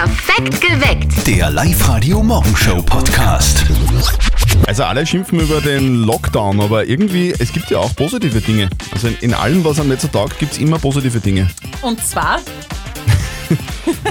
Perfekt geweckt. Der Live-Radio-Morgenshow-Podcast. Also alle schimpfen über den Lockdown, aber irgendwie, es gibt ja auch positive Dinge. Also in, in allem, was am Netz so taugt, gibt es immer positive Dinge. Und zwar,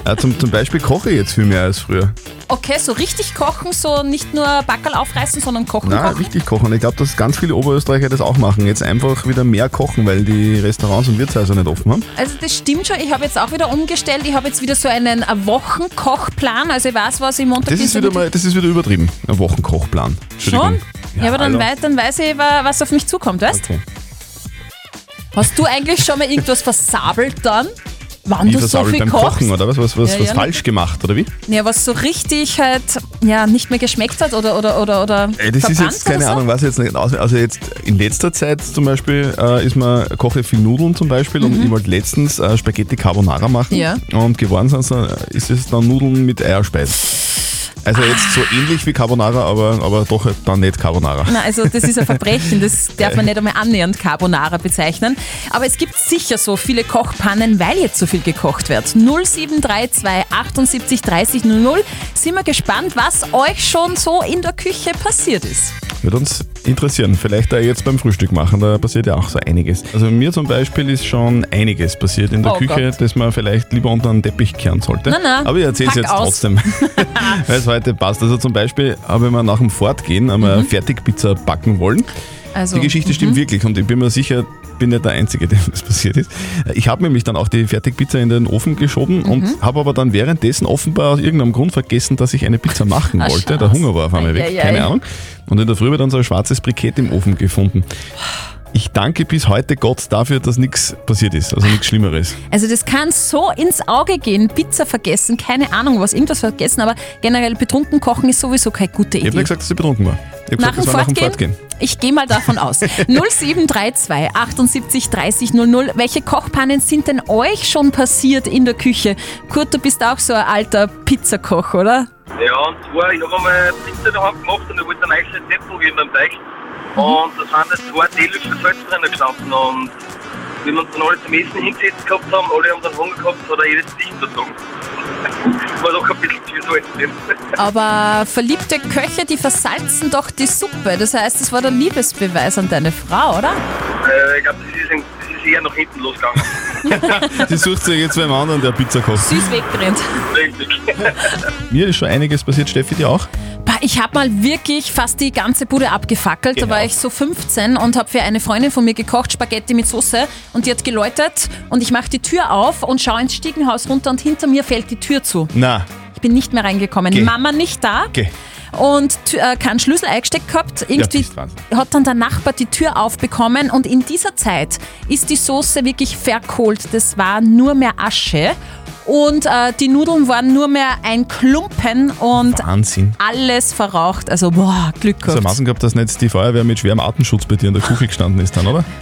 Äh, zum, zum Beispiel koche ich jetzt viel mehr als früher. Okay, so richtig kochen, so nicht nur Backerl aufreißen, sondern kochen, Na, kochen. richtig kochen. Ich glaube, dass ganz viele Oberösterreicher das auch machen. Jetzt einfach wieder mehr kochen, weil die Restaurants und Wirtshäuser nicht offen haben. Also das stimmt schon, ich habe jetzt auch wieder umgestellt. Ich habe jetzt wieder so einen äh, Wochenkochplan. Also ich weiß, was ich Montag, Das ist wieder mal, das ist wieder übertrieben. Ein Wochenkochplan. Schon? Entschuldigung. Ja, aber dann, wei dann weiß ich, wa- was auf mich zukommt, weißt? Okay. Hast du eigentlich schon mal irgendwas versabelt dann? Wann Wie du so viel beim kochst? Kochen oder was? Was, was, Ja, was ja. falsch gemacht oder wie? Ja, was so richtig halt ja, nicht mehr geschmeckt hat oder oder oder, oder Ey, das ist jetzt keine so? Ahnung, was jetzt nicht aus. Also jetzt in letzter Zeit zum Beispiel äh, ist man koche viel Nudeln zum Beispiel und ich wollte letztens äh, Spaghetti Carbonara machen Mhm. Ja. und geworden sind, so, ist es dann Nudeln mit Eierspeis. Also jetzt so ähnlich wie Carbonara, aber, aber doch dann nicht Carbonara. Na, also das ist ein Verbrechen, das darf man nicht einmal annähernd Carbonara bezeichnen. Aber es gibt sicher so viele Kochpannen, weil jetzt so viel gekocht wird. 0732 78 30 00. Sind wir gespannt, was euch schon so in der Küche passiert ist. Würde uns interessieren. Vielleicht auch jetzt beim Frühstück machen, da passiert ja auch so einiges. Also mir zum Beispiel ist schon einiges passiert in der Oh Küche, Gott. das man vielleicht lieber unter den Teppich kehren sollte. Na, na, Aber ich erzähle es jetzt aus. trotzdem, weil es heute passt. Also zum Beispiel habe ich mir nach dem Fortgehen einmal Fertigpizza backen wollen. Mhm. Also, Die Geschichte stimmt wirklich und ich bin mir sicher, bin nicht der Einzige, dem das passiert ist. Ich habe nämlich dann auch die Fertigpizza in den Ofen geschoben Mhm. und habe aber dann währenddessen offenbar aus irgendeinem Grund vergessen, dass ich eine Pizza machen Ah, wollte. Schatz. Der Hunger war auf einmal weg, Eieiei. keine Ahnung. Und in der Früh habe ich dann so ein schwarzes Brikett im Ofen gefunden. Ich danke bis heute Gott dafür, dass nichts passiert ist, also nichts Schlimmeres. Also das kann so ins Auge gehen. Pizza vergessen, keine Ahnung was, irgendwas vergessen, aber generell betrunken kochen ist sowieso keine gute Ich habe Idee. nicht gesagt, dass ich betrunken war. Ich habe Nach gesagt, dem das war nach dem Fortgehen? Ich gehe mal davon aus. 0732 78 30 00. Welche Kochpannen sind denn euch schon passiert in der Küche? Kurt, du bist auch so ein alter Pizzakoch, oder? Ja, und zwar, ich habe einmal Pizza daheim gemacht und ich wollte ein neues Rezept probieren beim Teig. Und da sind jetzt zwei Teelöffel Salz drinnen gestanden. Und wie wir uns dann alle zum Essen hingesetzt gehabt haben, alle haben dann Hunger gehabt, hat er jedes Gesicht verzogen. War doch ein bisschen zu viel Salz drin. Aber verliebte Köche, die versalzen doch die Suppe. Das heißt, das war der Liebesbeweis an deine Frau, oder? Äh, ich glaube, das, das ist eher nach hinten losgegangen. Sie sucht sich jetzt beim anderen, der Pizza kocht. Süß weggerannt. Richtig. Mir ist schon einiges passiert, Steffi, dir auch? Ich habe mal wirklich fast die ganze Bude abgefackelt. Genau. Da war ich so 15 und habe für eine Freundin von mir gekocht, Spaghetti mit Soße. Und die hat geläutet und ich mache die Tür auf und schaue ins Stiegenhaus runter und hinter mir fällt die Tür zu. Na, Ich bin nicht mehr reingekommen. Geh. Mama nicht da. geh. Und äh, keinen Schlüssel eingesteckt gehabt. Irgendwie Wahnsinn. hat dann der Nachbar die Tür aufbekommen und in dieser Zeit ist die Soße wirklich verkohlt. Das war nur mehr Asche. Und äh, die Nudeln waren nur mehr ein Klumpen und Wahnsinn. alles verraucht. Also, boah, Glück gehabt. Maßen gehabt, dass nicht die Feuerwehr mit schwerem Atemschutz bei dir in der Küche gestanden ist dann, oder?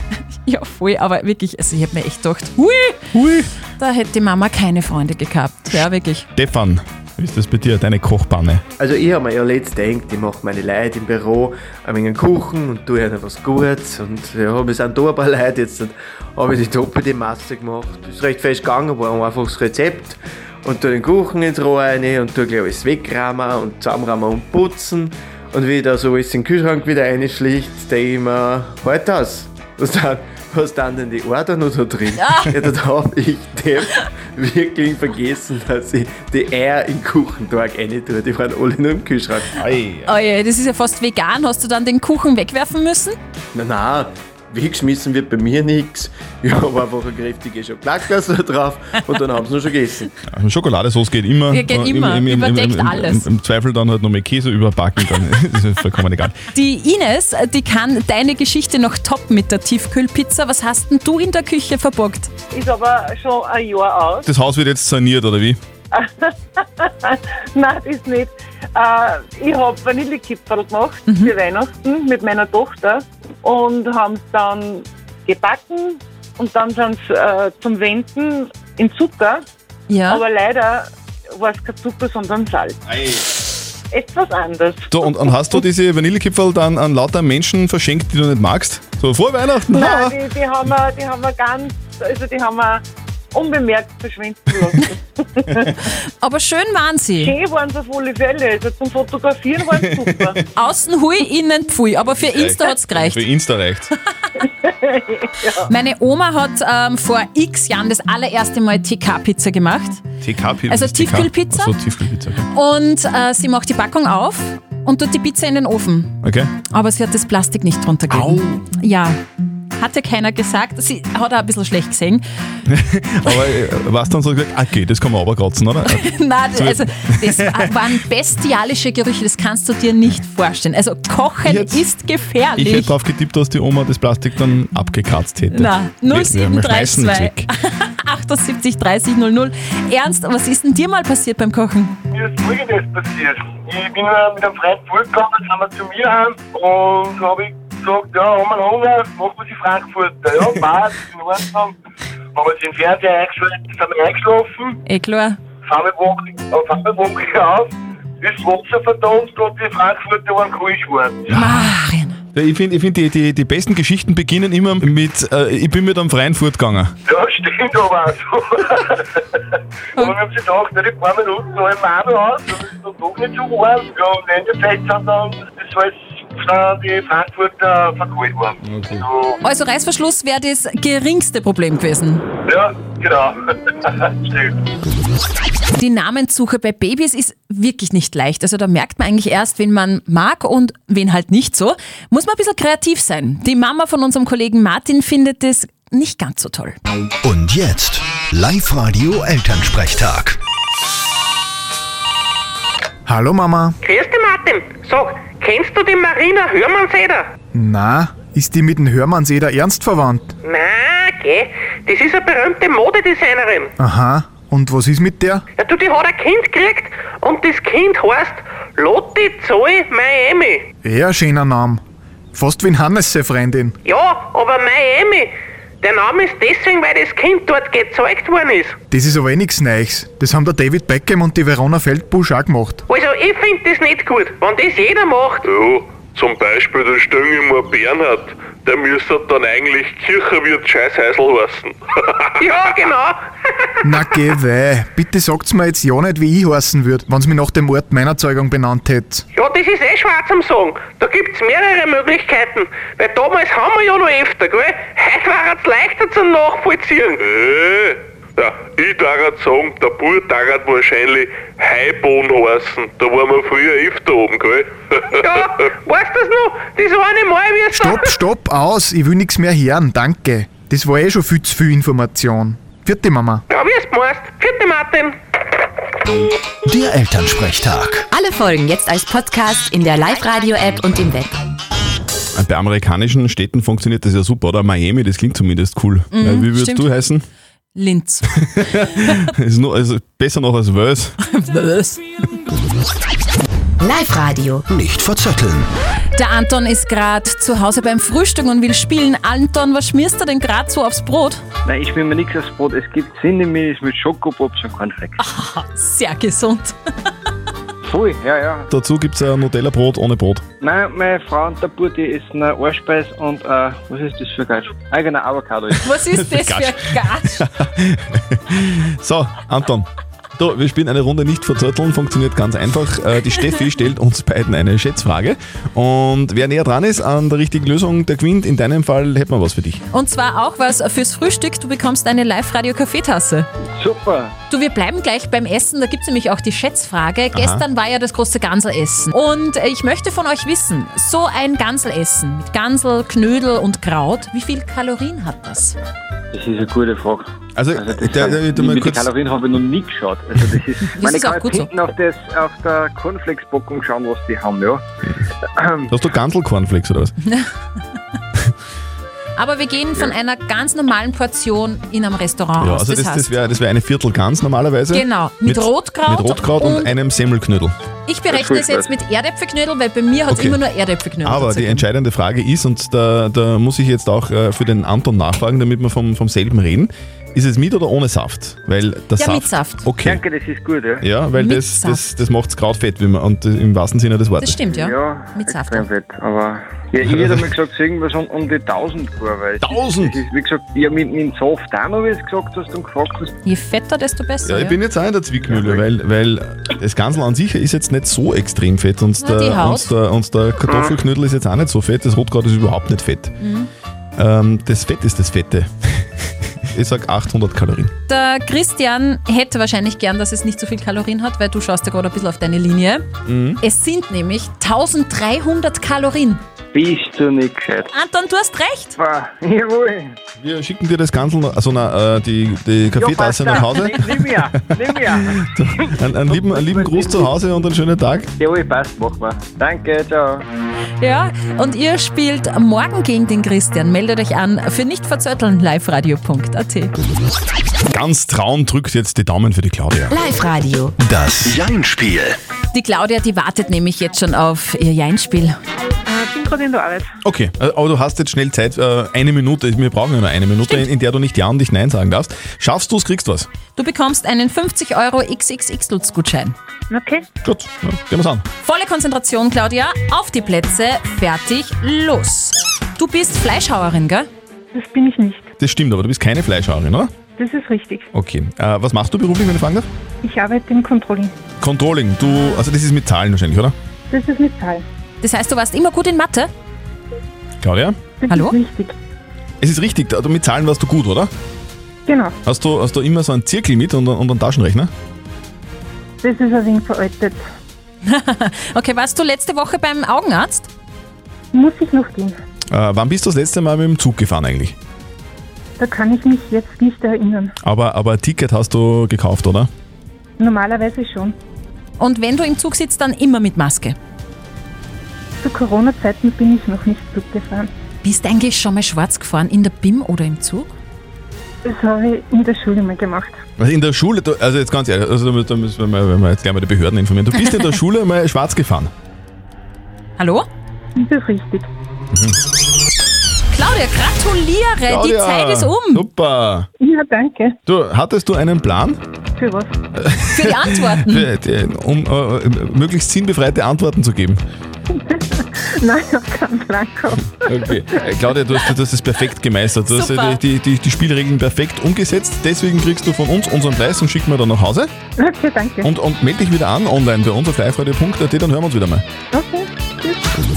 Ja, voll, aber wirklich, also ich habe mir echt gedacht, hui, Hui. da hätte die Mama keine Freunde gehabt. Ja, wirklich. Stefan, wie ist das bei dir, deine Kochpanne? Also ich habe mir ja letzt gedacht, ich mache meine Leute im Büro ein wenig Kuchen und tue ihnen was Gutes und ja, wir sind da ein paar Leute, jetzt habe ich die doppelte Masse gemacht. Ist recht fest gegangen, war einfach das Rezept und tue den Kuchen ins Rohr rein und tue gleich alles wegrahmen und zusammenrahmen und putzen und wie da so alles in den Kühlschrank wieder reinschlicht, denke ich mir, halt das. Was dann, was dann denn die Order noch da drin? Ja, da habe ich Depp wirklich vergessen, dass ich die Eier in den Kuchentag rein tue. Die waren alle nur im Kühlschrank. Oh je, das ist ja fast vegan. Hast du dann den Kuchen wegwerfen müssen? Na, na, weggeschmissen wird bei mir nichts. Ich habe einfach eine kräftige Schokoladeglasur drauf und dann haben sie noch schon gegessen. Schokoladesauce geht immer. Ja, geht immer. Überdeckt im, alles. Im, Im Zweifel dann halt noch mit Käse überbacken, dann ist es vollkommen egal. Die Ines, die kann deine Geschichte noch toppen mit der Tiefkühlpizza. Was hast denn du in der Küche verborgt? ist aber schon ein Jahr aus. Das Haus wird jetzt saniert, oder wie? Nein, das nicht. Äh, ich habe Vanillekipferl gemacht für Weihnachten mit meiner Tochter und haben es dann gebacken und dann sind sie äh, zum Wenden in Zucker. Ja. Aber leider war es kein Zucker, sondern Salz. Etwas anders. So, und, und hast du diese Vanillekipferl dann an lauter Menschen verschenkt, die du nicht magst? So, vor Weihnachten? Nein, die, die, haben wir, die haben wir ganz, also die haben wir unbemerkt verschwinden lassen. Aber schön waren sie. Schön waren sie auf alle Fälle. Also zum Fotografieren waren sie super. Außen hui, innen pfui. Aber für Insta hat's Für gereicht. Insta reicht. Meine Oma hat ähm, vor x Jahren das allererste Mal TK-Pizza gemacht. TK Also? Tiefkühlpizza? So, Tiefkühlpizza. Okay. Und äh, sie macht die Packung auf und tut die Pizza in den Ofen. okay. Aber sie hat das Plastik nicht drunter gegeben. Ja. Hat ja keiner gesagt. Sie hat auch ein bisschen schlecht gesehen. Aber äh, was dann so gesagt, okay, das kann man aber kratzen, oder? Nein, also das war- waren bestialische Gerüche, das kannst du dir nicht vorstellen. Also Kochen Jetzt- ist Ich hätte gefährlich. drauf getippt, dass die Oma das Plastik dann abgekratzt hätte. Schmeißen 0732 nichts weg. 78 30 00. Ernst, was ist denn dir mal passiert beim Kochen? Mir ist folgendes passiert. Ich bin äh, mit einem Freund dann sind wir zu mir heim und habe ich gesagt, ja, haben wir Hunger, machen wir sie Frankfurter. Ja, passt, in Ordnung. Haben wir den Fernseher eingeschaltet, sind wir eingeschlafen, Eh klar. fahren wir wach auf, das Wasser verdammt, gerade die Frankfurter waren kalt geworden. Marian. Ich finde, ich find, die, die, die besten Geschichten beginnen immer mit, äh, ich bin mit einem freien Furt gegangen. Ja, stimmt aber auch so. und wir haben sich gedacht, na, die paar Minuten halten wir auch noch aus, das ist dann doch nicht so warm. Ja, und in der Zeit sind dann, das war die Frankfurter verkalt worden. So, Also Reißverschluss wäre das geringste Problem gewesen. ja, genau. stimmt. Die Namenssuche bei Babys ist wirklich nicht leicht. Also da merkt man eigentlich erst, wen man mag und wen halt nicht so. Muss man ein bisschen kreativ sein. Die Mama von unserem Kollegen Martin findet es nicht ganz so toll. Und jetzt Live-Radio Elternsprechtag. Hallo Mama. Grüß dich, Martin. Sag, kennst du die Marina Hörmannseder? Na, ist die mit dem Hörmannseder ernst verwandt? Na, geh. Das ist eine berühmte Modedesignerin. Aha. Und was ist mit der? Ja, du, die hat ein Kind gekriegt und das Kind heißt Lotti Zoe Miami. Ja, schöner Name. Fast wie ein Hannes seine Freundin. Ja, aber Miami, der Name ist deswegen, weil das Kind dort gezeugt worden ist. Das ist aber eh nichts Neues. Das haben der David Beckham und die Verona Feldbusch auch gemacht. Also, ich finde das nicht gut. Wenn das jeder macht, Ja, zum Beispiel der Stöngelmer Bernhard, der müsste dann eigentlich Kirchenwirt Scheißheisel heißen. ja, genau. Na geh weh. Bitte sagt's mir jetzt ja nicht, wie ich heißen würd, wenn's mich nach dem Ort meiner Zeugung benannt hätt. Ja, das ist eh schwer zum Sagen. Da gibt's mehrere Möglichkeiten. Weil damals haben wir ja noch öfter, gell? Heute war es leichter zum Nachvollziehen. äh, ja, ich darf sagen, der Bub darf wahrscheinlich Heibohn heißen. Da waren wir früher öfter oben, gell? Ja, weißt du das noch? Das eine Mal, wie Stopp, stopp, aus. Ich will nix mehr hören, danke. Das war eh schon viel zu viel Information. Vierte Mama. Ja, wie es meinst. Vierte Martin. Der Elternsprechtag. Alle Folgen jetzt als Podcast in der Live-Radio-App und im Web. Bei amerikanischen Städten funktioniert das ja super, oder? Miami, das klingt zumindest cool. Ja, wie würdest stimmt. du heißen? Linz. Ist nur, also besser noch als Wels. Was? Live-Radio. Nicht verzetteln. Der Anton ist gerade zu Hause beim Frühstück und will spielen. Anton, was schmierst du denn gerade so aufs Brot? Nein, ich will mir nichts aufs Brot. Es gibt Cinnamilch mit Schokopops und Cornflakes. Sehr gesund. Voll, ja, ja. Dazu gibt es ein Nutella-Brot ohne Brot. Nein, meine Frau und der Bub, die essen eine Ohrspeis und, äh, was ist das für Gatsch? Eigener Avocado. Was ist das für Gatsch? So, Anton. Du, wir spielen eine Runde nicht verzötteln, funktioniert ganz einfach. Äh, Die Steffi stellt uns beiden eine Schätzfrage und wer näher dran ist an der richtigen Lösung, der gewinnt. In deinem Fall hätten wir was für dich. Und zwar auch was fürs Frühstück. Du bekommst eine Live-Radio-Kaffeetasse. Super. Du, wir bleiben gleich beim Essen. Da gibt es nämlich auch die Schätzfrage. Gestern war ja das große Ganselessen. Und ich möchte von euch wissen, so ein Ganselessen mit Gansel, Knödel und Kraut, wie viel Kalorien hat das? Das ist eine gute Frage. Also, Also das der, der, der, mit kurz, Kalorien habe ich noch nie geschaut. Also das ist, man ist kann auch jetzt gut so. hinten auf, das, auf der Cornflakes-Packung schauen, was die haben, ja. hast du Gansel-Cornflakes oder was? Aber wir gehen von einer ganz normalen Portion in einem Restaurant Ja, aus. also das, heißt, das wäre das wär eine Viertel Gans normalerweise. Genau, mit Rotkraut Mit Rotkraut und, und- einem Semmelknödel. ich berechne es jetzt mit Erdäpfelknödel, weil bei mir hat es Okay. immer nur Erdäpfelknödel. Aber die entscheidende Frage ist, und da, da muss ich jetzt auch äh, für den Anton nachfragen, damit wir vom, vom selben reden, ist es mit oder ohne Saft? Weil der Ja, Saft, mit Saft. Okay. Danke, das ist gut, ja. Ja, weil Mit das, Saft. das, das macht Kraut fett, wie man, und äh, im wahrsten Sinne des Wortes. Das stimmt, ja. Ja, Mit Saft. fett, aber Ja, ich hätte mal gesagt, irgendwas um, um die 1000 war, weil. 1000? Das ist, wie gesagt, ja, mit, mit dem Saft auch noch, wie du gesagt hast und gefragt hast. Je fetter, desto besser. Ja, ich bin jetzt auch in der Zwickmühle, weil, weil das Ganze an sich ist jetzt nicht so extrem fett und Na, der, und der, und der Kartoffelknödel ist jetzt auch nicht so fett, das Rotkraut ist überhaupt nicht fett. Mhm. Ähm, das Fett ist das Fette. Ich sag 800 Kalorien. Der Christian hätte wahrscheinlich gern, dass es nicht so viel Kalorien hat, weil du schaust ja gerade ein bisschen auf deine Linie. Mhm. Es sind nämlich 1300 Kalorien. Bist du nicht gescheit? Anton, du hast recht. Wow, jawohl. Wir schicken dir das Ganze, also na, äh, die, die Kaffeetasse nach Hause. Nimm mir, nimm mir. Einen, einen, lieben, einen lieben Gruß zu Hause und einen schönen Tag. Jawohl, passt, mach mal. Danke, ciao. Ja, und ihr spielt morgen gegen den Christian. Meldet euch an für nicht verzötteln liveradio.at. Ganz trauen drückt jetzt die Daumen für die Claudia. Live-Radio. Das Jein-Spiel. Die Claudia, die wartet nämlich jetzt schon auf ihr Jeinspiel. Ich bin gerade in der Arbeit. Okay, äh, aber du hast jetzt schnell Zeit, äh, eine Minute, wir brauchen ja nur eine Minute, in, in der du nicht Ja und nicht Nein sagen darfst. Schaffst du es, kriegst du was. Du bekommst einen 50 Euro XXX-Lutz-Gutschein. Okay. Gut, ja, gehen wir's an. Volle Konzentration, Claudia. Auf die Plätze, fertig, los. Du bist Fleischhauerin, gell? Das bin ich nicht. Das stimmt, aber du bist keine Fleischhauerin, oder? Das ist richtig. Okay. Äh, was machst du beruflich, wenn ich fragen darf? Ich arbeite im Controlling. Controlling. Du, also das ist mit Zahlen wahrscheinlich, oder? Das ist mit Zahl. Das heißt, du warst immer gut in Mathe? Claudia? Das Hallo? ist richtig. Es ist richtig, du, mit Zahlen warst du gut, oder? Genau. Hast du, hast du immer so einen Zirkel mit und, und einen Taschenrechner? Das ist ein wenig veraltet. Okay, warst du letzte Woche beim Augenarzt? Muss ich noch gehen. Äh, wann bist du das letzte Mal mit dem Zug gefahren eigentlich? Da kann ich mich jetzt nicht erinnern. Aber, aber ein Ticket hast du gekauft, oder? Normalerweise schon. Und wenn du im Zug sitzt, dann immer mit Maske. Zu Corona-Zeiten bin ich noch nicht Zug gefahren. Bist du eigentlich schon mal schwarz gefahren in der BIM oder im Zug? Das habe ich in der Schule mal gemacht. Also in der Schule, also jetzt ganz ehrlich, also da müssen- da müssen wir, mal, wenn wir jetzt gleich mal die Behörden informieren. Du bist in der Schule mal schwarz gefahren. Hallo? Das ist richtig. Claudia, gratuliere! Die Claudia, Zeit ist um. Super. Ja, danke. Du, hattest du einen Plan? Für was? Für die Antworten. Für, die, um äh, möglichst sinnbefreite Antworten zu geben. Nein, ich habe keinen Plan gehabt. Okay. Äh, Claudia, du hast, du hast das perfekt gemeistert. Du Super. hast die, die, die Spielregeln perfekt umgesetzt. Deswegen kriegst du von uns unseren Preis und schicken wir dann nach Hause. Okay, danke. Und, und melde dich wieder an online bei uns auf liveradio.at, dann hören wir uns wieder mal. Okay, tschüss.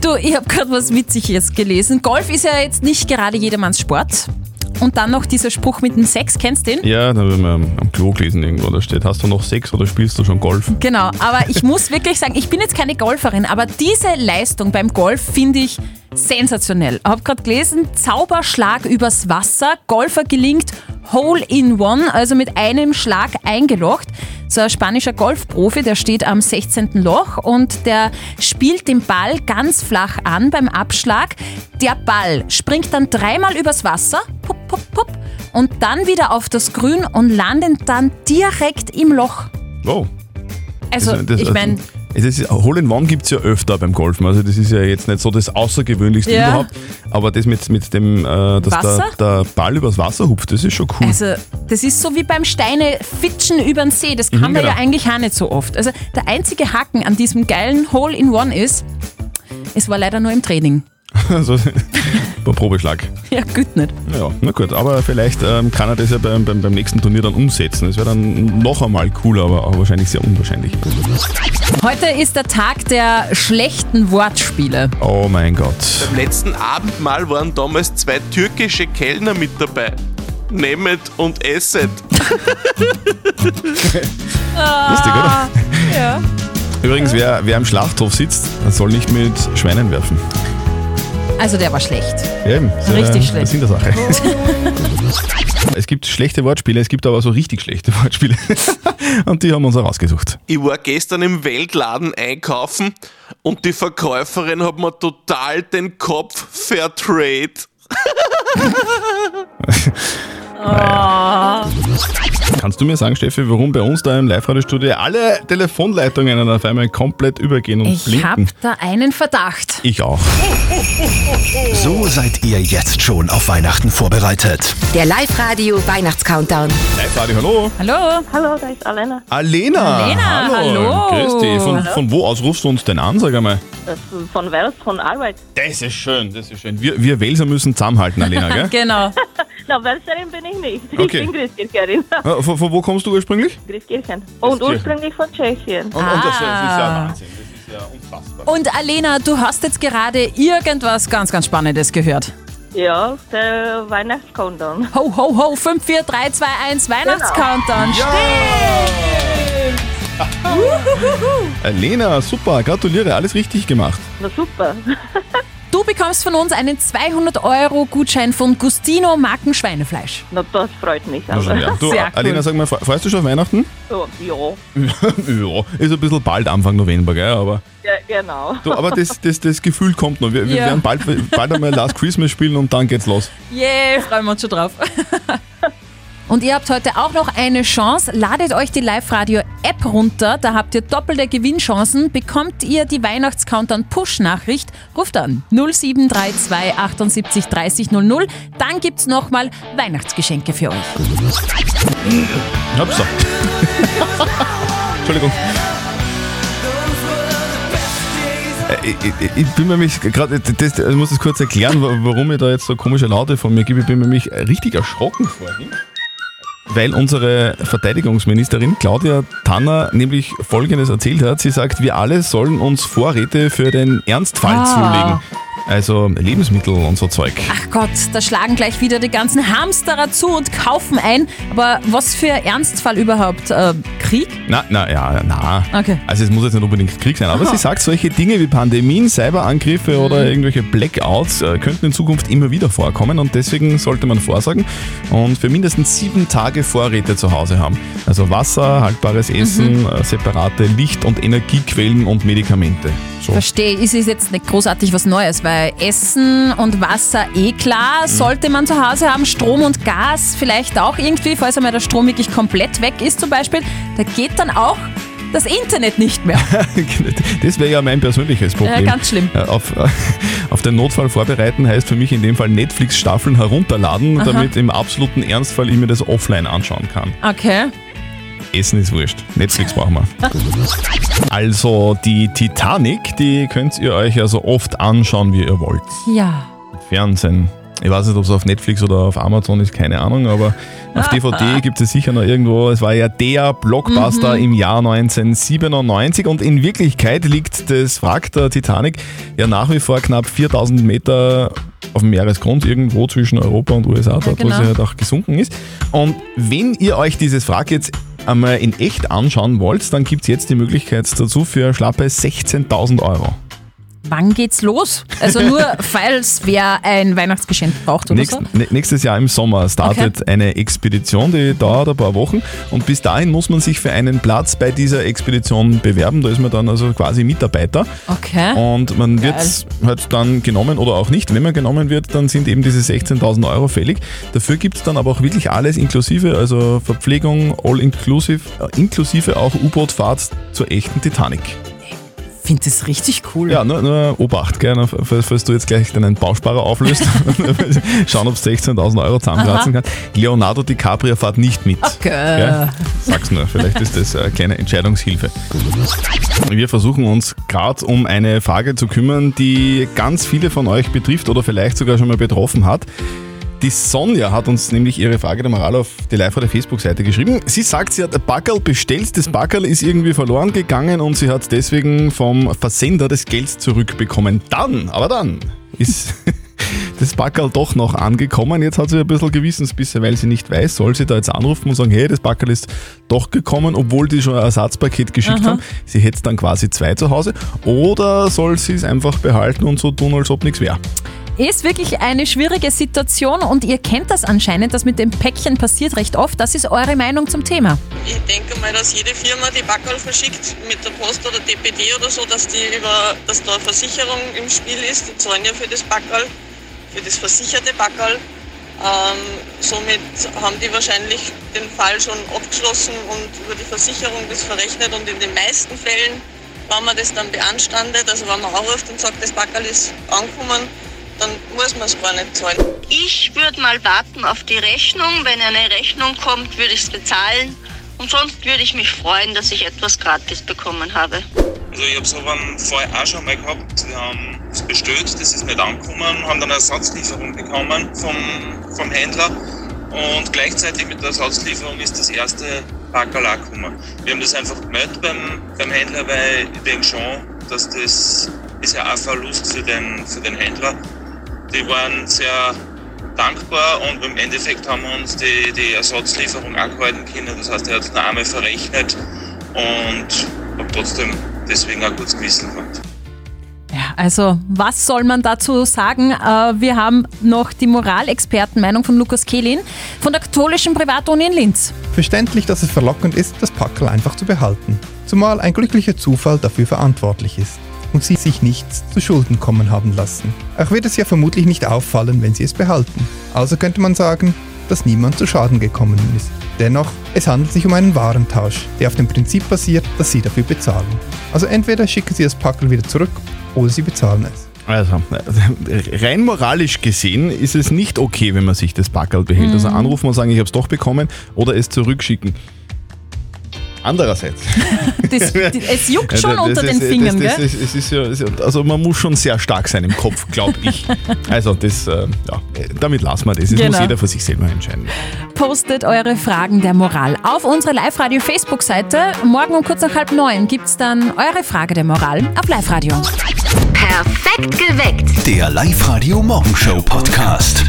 Du, ich habe gerade was Witziges gelesen. Golf ist ja jetzt nicht gerade jedermanns Sport. Und dann noch dieser Spruch mit dem Sex, kennst du den? Ja, da haben wir am, am Klo gelesen irgendwo, da steht, hast du noch Sex oder spielst du schon Golf? Genau, aber ich muss wirklich sagen, ich bin jetzt keine Golferin, aber diese Leistung beim Golf finde ich sensationell. Ich habe gerade gelesen, Zauberschlag übers Wasser, Golfer gelingt Hole in One, also mit einem Schlag eingelocht. So ein spanischer Golfprofi, der steht am 16. Loch und der spielt den Ball ganz flach an beim Abschlag. Der Ball springt dann dreimal übers Wasser, pup, pup, pup, und dann wieder auf das Grün und landet dann direkt im Loch. Wow. Also, Das- das- ich meine, ist, Hole in One gibt es ja öfter beim Golfen. Also das ist ja jetzt nicht so das Außergewöhnlichste Ja. überhaupt. Aber das mit, mit dem, äh, dass der, der Ball übers Wasser hupft, das ist schon cool. Also, das ist so wie beim Steine fitschen über den See. Das kann Mhm, man ja genau. eigentlich auch nicht so oft. Also, der einzige Haken an diesem geilen Hole-in-One ist, es war leider nur im Training. Also, beim Probeschlag. Ja, gut nicht. Ja, na gut, aber vielleicht ähm, kann er das ja beim, beim, beim nächsten Turnier dann umsetzen. Das wäre dann noch einmal cooler, aber, aber wahrscheinlich sehr unwahrscheinlich. Heute ist der Tag der schlechten Wortspiele. Oh mein Gott. Beim letzten Abendmahl waren damals zwei türkische Kellner mit dabei. Nehmet und esset. Lustig, oder? Ja. Übrigens, wer, wer am Schlachthof sitzt, soll nicht mit Schweinen werfen. Also, der war schlecht. Ja, Eben, das ist Richtig schlecht. Der Sinn der Sache. es gibt schlechte Wortspiele, es gibt aber so richtig schlechte Wortspiele. Und die haben wir uns herausgesucht. Ich war gestern im Weltladen einkaufen und die Verkäuferin hat mir total den Kopf verdreht. Oh. Kannst du mir sagen, Steffi, warum bei uns da im Live-Radio-Studio alle Telefonleitungen auf einmal komplett übergehen und Ich habe blinken? da einen Verdacht. Ich auch. So seid ihr jetzt schon auf Weihnachten vorbereitet. Der Live-Radio Weihnachtscountdown. Live-Radio, hallo. Hallo. Hallo, da ist Alena. Alena. Alena, hallo. Grüß dich. Von, Hallo. von wo aus rufst du uns denn an, sag einmal? Von Wels, von Arbeit. Das ist schön, das ist schön. Wir, wir Welser müssen zusammenhalten, Alena, gell? genau. Na, Welserin bin ich nicht. Okay. Ich bin Christkircherin. Äh, Von, von wo kommst du ursprünglich? Christkirchen. Und ursprünglich von Tschechien. Und, und das, das ist ja Ah. Wahnsinn, das ist ja unfassbar. Und Alena, du hast jetzt gerade irgendwas ganz, ganz Spannendes gehört. Ja, der Weihnachtscountdown. Ho, ho, ho, 5, 4, 3, 2, 1, Weihnachtscountdown. Alena, super, gratuliere, alles richtig gemacht. Na super. Du bekommst von uns einen 200 Euro Gutschein von Gustino Marken Schweinefleisch. Na, das freut mich Na schon, ja. Du, Sehr cool. Sag mal, fre- freust du schon auf Weihnachten? Oh, ja. ja, ist ein bisschen bald Anfang November, gell? Aber, ja, genau. du, aber das, das, das Gefühl kommt noch. Wir, wir Ja. werden bald, bald einmal Last Christmas spielen und dann geht's los. Yeah, freuen wir uns schon drauf. Und ihr habt heute auch noch eine Chance. Ladet euch die Live-Radio-App runter. Da habt ihr doppelte Gewinnchancen. Bekommt ihr die Weihnachts-Countdown-Push-Nachricht, ruft an 0732 78 30 00. Dann gibt's nochmal Weihnachtsgeschenke für euch. Hopsa. Entschuldigung. Äh, Ich, ich, ich bin mir mich gerade, ich muss das kurz erklären, wa- warum ich da jetzt so komische Laute von mir gebe. Ich bin mir mich richtig erschrocken vorhin, weil unsere Verteidigungsministerin Claudia Tanner nämlich Folgendes erzählt hat. Sie sagt, wir alle sollen uns Vorräte für den Ernstfall Ah. zulegen. Also Lebensmittel und so Zeug. Ach Gott, da schlagen gleich wieder die ganzen Hamsterer zu und kaufen ein. Aber was für Ernstfall überhaupt? Äh, Krieg? Na, na, ja, na. Okay. Also es muss jetzt nicht unbedingt Krieg sein, aber Aha. sie sagt, solche Dinge wie Pandemien, Cyberangriffe oder irgendwelche Blackouts äh, könnten in Zukunft immer wieder vorkommen und deswegen sollte man vorsorgen und für mindestens sieben Tage Vorräte zu Hause haben. Also Wasser, haltbares Essen, äh, separate Licht- und Energiequellen und Medikamente. So. Verstehe, ist es jetzt nicht großartig was Neues, weil Essen und Wasser eh klar, sollte man zu Hause haben, Strom und Gas vielleicht auch irgendwie, falls einmal der Strom wirklich komplett weg ist zum Beispiel, da geht dann auch das Internet nicht mehr. Das wäre ja mein persönliches Problem. Ja, ganz schlimm. Äh, Auf, auf den Notfall vorbereiten heißt für mich in dem Fall Netflix-Staffeln herunterladen, Aha. damit im absoluten Ernstfall ich mir das offline anschauen kann. Okay. Essen ist wurscht. Netflix brauchen wir. Also die Titanic, die könnt ihr euch ja so oft anschauen, wie ihr wollt. Ja. Fernsehen. Ich weiß nicht, ob es auf Netflix oder auf Amazon ist, keine Ahnung, aber auf DVD gibt es sicher noch irgendwo. Es war ja der Blockbuster Mhm. im Jahr 1997 und in Wirklichkeit liegt das Wrack der Titanic ja nach wie vor knapp 4000 Meter auf dem Meeresgrund, irgendwo zwischen Europa und USA, dort wo genau. sie halt auch gesunken ist. Und wenn ihr euch dieses Wrack jetzt einmal in echt anschauen wollt, dann gibt es jetzt die Möglichkeit dazu für schlappe 16.000 Euro. Wann geht's los? Also nur, falls wer ein Weihnachtsgeschenk braucht oder Nächst, so. nä- nächstes Jahr im Sommer startet eine Expedition, die dauert ein paar Wochen und bis dahin muss man sich für einen Platz bei dieser Expedition bewerben. Da ist man dann also quasi Mitarbeiter Okay. und man wird halt dann genommen oder auch nicht. Wenn man genommen wird, dann sind eben diese 16.000 Euro fällig. Dafür gibt es dann aber auch wirklich alles inklusive, also Verpflegung, all inclusive, äh, inklusive auch U-Boot-Fahrt zur echten Titanic. Ich finde das richtig cool. Ja, nur, nur Obacht, gell, falls, du jetzt gleich deinen Bausparer auflöst. Schauen, ob du 16.000 Euro zusammenkratzen kannst. Leonardo DiCaprio fährt nicht mit. Okay. Gell? Sag's nur, vielleicht ist das eine kleine Entscheidungshilfe. Wir versuchen uns gerade um eine Frage zu kümmern, die ganz viele von euch betrifft oder vielleicht sogar schon mal betroffen hat. Die Sonja hat uns nämlich ihre Frage der Moral auf die live der Facebook-Seite geschrieben. Sie sagt, sie hat ein Backerl bestellt, das Backerl ist irgendwie verloren gegangen und sie hat deswegen vom Versender das Geld zurückbekommen. Dann, aber dann ist das Backerl doch noch angekommen. Jetzt hat sie ein bisschen Gewissensbisse, weil sie nicht weiß, soll sie da jetzt anrufen und sagen, hey, das Backerl ist doch gekommen, obwohl die schon ein Ersatzpaket geschickt Aha. haben. Sie hätte dann quasi zwei zu Hause. Oder soll sie es einfach behalten und so tun, als ob nichts wäre? Ist wirklich eine schwierige Situation und ihr kennt das anscheinend, das mit dem Päckchen passiert recht oft. Das ist eure Meinung zum Thema. Ich denke mal, dass jede Firma die Backerl verschickt mit der Post oder DPD oder so, dass die über, dass da Versicherung im Spiel ist. Die zahlen ja für das Backerl, für das versicherte Backerl. Ähm, somit haben die wahrscheinlich den Fall schon abgeschlossen und über die Versicherung das verrechnet und in den meisten Fällen, wenn man das dann beanstandet, also wenn man anruft und sagt, das Backerl ist angekommen, dann muss man es gar nicht zahlen. Ich würde mal warten auf die Rechnung. Wenn eine Rechnung kommt, würde ich es bezahlen. Und sonst würde ich mich freuen, dass ich etwas gratis bekommen habe. Also ich habe so einen Fall auch schon mal gehabt. Wir haben es bestellt, das ist nicht angekommen, haben dann eine Ersatzlieferung bekommen vom, vom Händler und gleichzeitig mit der Ersatzlieferung ist das erste Packerl auch gekommen. Wir haben das einfach gemeldet beim, beim Händler, weil ich denke schon, dass das ist ja auch ein Verlust für den, für den Händler. Die waren sehr dankbar und im Endeffekt haben wir uns die, die Ersatzlieferung angehalten können. Das heißt, er hat noch einmal verrechnet und habe trotzdem deswegen auch gutes Gewissen gehabt. Ja, also was soll man dazu sagen? Äh, Wir haben noch die Moralexpertenmeinung von Lukas Kehlin von der katholischen Privatuni in Linz. Verständlich, dass es verlockend ist, das Packerl einfach zu behalten. Zumal ein glücklicher Zufall dafür verantwortlich ist und sie sich nichts zu Schulden kommen haben lassen. Auch wird es ja vermutlich nicht auffallen, wenn sie es behalten. Also könnte man sagen, dass niemand zu Schaden gekommen ist. Dennoch, es handelt sich um einen Warentausch, der auf dem Prinzip basiert, dass sie dafür bezahlen. Also entweder schicken sie das Packerl wieder zurück oder sie bezahlen es. Also, rein moralisch gesehen ist es nicht okay, wenn man sich das Packerl behält. Also Mhm. anrufen und sagen, ich habe es doch bekommen oder es zurückschicken. Andererseits. Das, es juckt schon Also, unter das den ist- Fingern, das, das, gell? ist- ist ja, ist- also man muss schon sehr stark sein im Kopf, glaube ich. Also das, äh, ja, damit lassen wir das. Das muss Genau. jeder für sich selber entscheiden. Postet eure Fragen der Moral auf unsere Live-Radio-Facebook-Seite. Morgen um kurz nach halb neun gibt es dann eure Frage der Moral auf Live-Radio. Perfekt geweckt. Der Live-Radio Morgenshow Podcast.